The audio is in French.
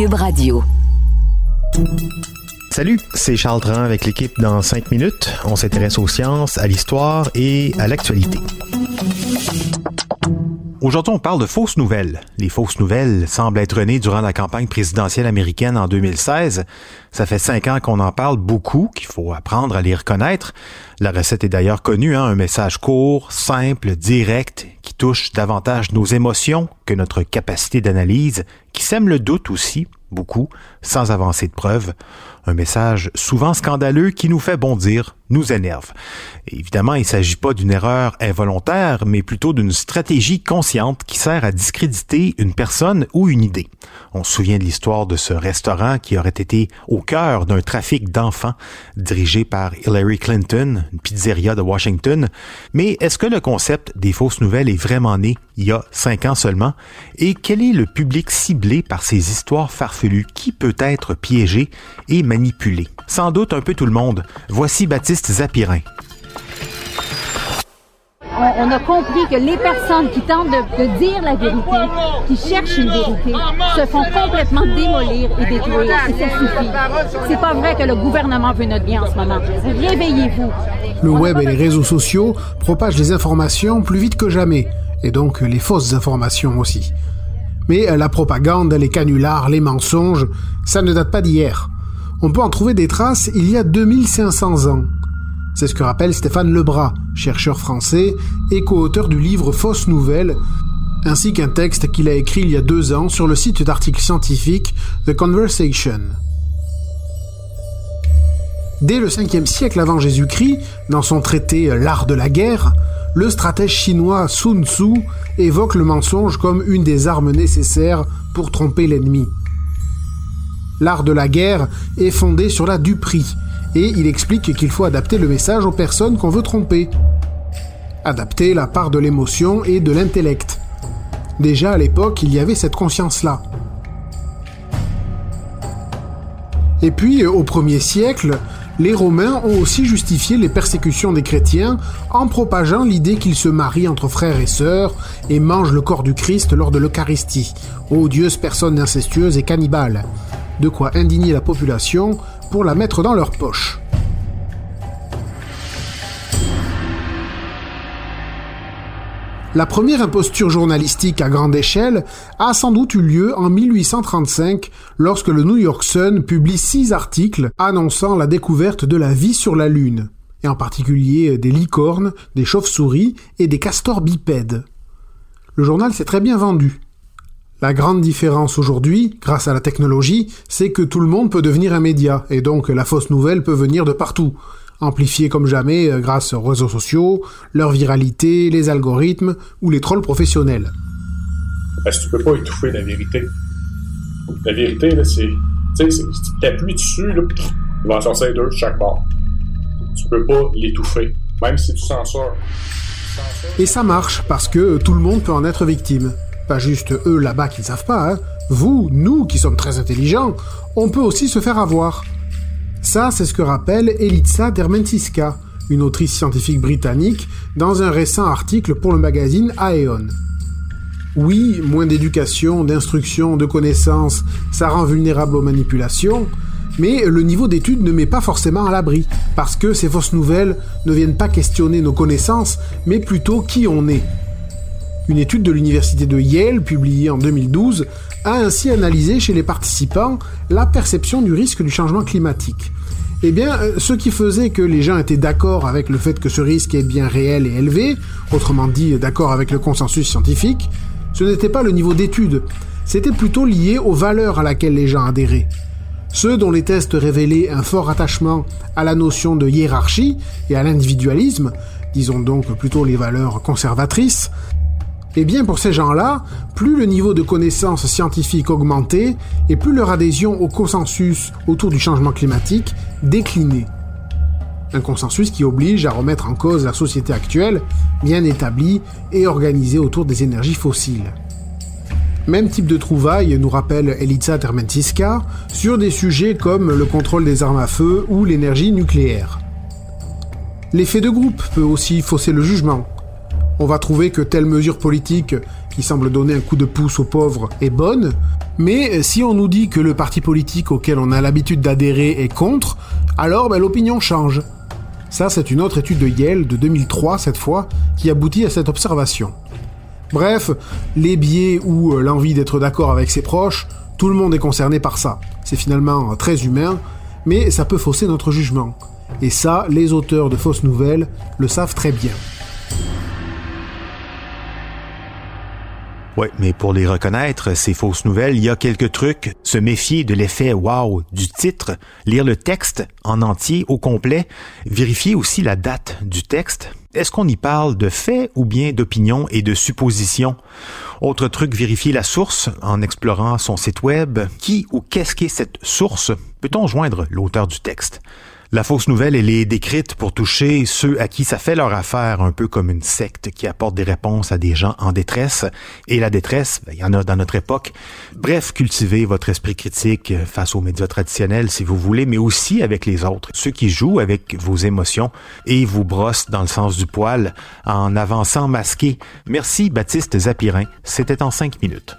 Cube Radio. Salut, c'est Charles Dran avec l'équipe dans 5 minutes. On s'intéresse aux sciences, à l'histoire et à l'actualité. Aujourd'hui, on parle de fausses nouvelles. Les fausses nouvelles semblent être nées durant la campagne présidentielle américaine en 2016. Ça fait cinq ans qu'on en parle beaucoup, qu'il faut apprendre à les reconnaître. La recette est d'ailleurs connue, hein, un message court, simple, direct, qui touche davantage nos émotions notre capacité d'analyse, qui sème le doute aussi, beaucoup, sans avancer de preuves. Un message souvent scandaleux qui nous fait bondir, nous énerve. évidemment, il ne s'agit pas d'une erreur involontaire, mais plutôt d'une stratégie consciente qui sert à discréditer une personne ou une idée. On se souvient de l'histoire de ce restaurant qui aurait été au cœur d'un trafic d'enfants dirigé par Hillary Clinton, une pizzeria de Washington. Mais est-ce que le concept des fausses nouvelles est vraiment né? Il y a cinq ans seulement? Et quel est le public ciblé par ces histoires farfelues? Qui peut être piégé et manipulé? Sans doute un peu tout le monde. Voici Baptiste Zapirin on, a compris que les personnes qui tentent de, dire la vérité, qui cherchent une vérité, se font complètement démolir et détruire. Et ça suffit. C'est pas vrai que le gouvernement veut notre bien en ce moment. Réveillez-vous. Le web et les réseaux sociaux propagent les informations plus vite que jamais, et donc les fausses informations aussi. Mais la propagande, les canulars, les mensonges, ça ne date pas d'hier. On peut en trouver des traces il y a 2500 ans. C'est ce que rappelle Stéphane Lebras, chercheur français et co-auteur du livre Fausses Nouvelles, ainsi qu'un texte qu'il a écrit il y a deux ans sur le site d'articles scientifiques The Conversation. Dès le 5e siècle avant Jésus-Christ, dans son traité L'art de la guerre, le stratège chinois Sun Tzu évoque le mensonge comme une des armes nécessaires pour tromper l'ennemi. L'art de la guerre est fondé sur la duperie, et il explique qu'il faut adapter le message aux personnes qu'on veut tromper. Adapter la part de l'émotion et de l'intellect. Déjà à l'époque, il y avait cette conscience-là. Et puis, au 1er siècle, les Romains ont aussi justifié les persécutions des chrétiens en propageant l'idée qu'ils se marient entre frères et sœurs et mangent le corps du Christ lors de l'Eucharistie, odieuse personne incestueuse et cannibale. De quoi indigner la population pour la mettre dans leur poche. La première imposture journalistique à grande échelle a sans doute eu lieu en 1835 lorsque le New York Sun publie six articles annonçant la découverte de la vie sur la Lune, et en particulier des licornes, des chauves-souris et des castors bipèdes. Le journal s'est très bien vendu. La grande différence aujourd'hui, grâce à la technologie, c'est que tout le monde peut devenir un média, et donc la fausse nouvelle peut venir de partout, amplifiée comme jamais euh, grâce aux réseaux sociaux, leur viralité, les algorithmes ou les trolls professionnels. Parce que tu peux pas étouffer la vérité. La vérité, là, c'est. Tu sais, si tu appuies dessus, là, il va en sortir deux chaque bord. Tu peux pas l'étouffer, même si tu s'en sors. Et ça marche, parce que tout le monde peut en être victime pas juste eux là-bas qui ne savent pas, hein. vous, nous qui sommes très intelligents, on peut aussi se faire avoir. Ça, c'est ce que rappelle Elitsa Dermentiska, une autrice scientifique britannique, dans un récent article pour le magazine Aeon. Oui, moins d'éducation, d'instruction, de connaissances, ça rend vulnérable aux manipulations, mais le niveau d'étude ne met pas forcément à l'abri, parce que ces fausses nouvelles ne viennent pas questionner nos connaissances, mais plutôt qui on est, une étude de l'université de Yale, publiée en 2012, a ainsi analysé chez les participants la perception du risque du changement climatique. Eh bien, euh, ce qui faisait que les gens étaient d'accord avec le fait que ce risque est bien réel et élevé, autrement dit d'accord avec le consensus scientifique, ce n'était pas le niveau d'étude, c'était plutôt lié aux valeurs à laquelle les gens adhéraient. Ceux dont les tests révélaient un fort attachement à la notion de hiérarchie et à l'individualisme, disons donc plutôt les valeurs conservatrices, Eh bien, pour ces gens-là, plus le niveau de connaissance scientifique augmentait, et plus leur adhésion au consensus autour du changement climatique déclinait. Un consensus qui oblige à remettre en cause la société actuelle, bien établie et organisée autour des énergies fossiles. Même type de trouvailles nous rappelle Elitsa Termentiska sur des sujets comme le contrôle des armes à feu ou l'énergie nucléaire. L'effet de groupe peut aussi fausser le jugement, on va trouver que telle mesure politique qui semble donner un coup de pouce aux pauvres est bonne, mais si on nous dit que le parti politique auquel on a l'habitude d'adhérer est contre, alors ben, l'opinion change. Ça, c'est une autre étude de Yale de 2003 cette fois qui aboutit à cette observation. Bref, les biais ou euh, l'envie d'être d'accord avec ses proches, tout le monde est concerné par ça. C'est finalement très humain, mais ça peut fausser notre jugement. Et ça, les auteurs de fausses nouvelles le savent très bien. Oui, mais pour les reconnaître, ces fausses nouvelles, il y a quelques trucs. Se méfier de l'effet wow du titre, lire le texte en entier, au complet, vérifier aussi la date du texte. Est-ce qu'on y parle de faits ou bien d'opinions et de suppositions? Autre truc, vérifier la source en explorant son site web. Qui ou qu'est-ce qu'est cette source? Peut-on joindre l'auteur du texte? La fausse nouvelle, elle est décrite pour toucher ceux à qui ça fait leur affaire, un peu comme une secte qui apporte des réponses à des gens en détresse. Et la détresse, ben, il y en a dans notre époque. Bref, cultivez votre esprit critique face aux médias traditionnels si vous voulez, mais aussi avec les autres, ceux qui jouent avec vos émotions et vous brossent dans le sens du poil en avançant masqué. Merci Baptiste Zapirin, c'était en cinq minutes.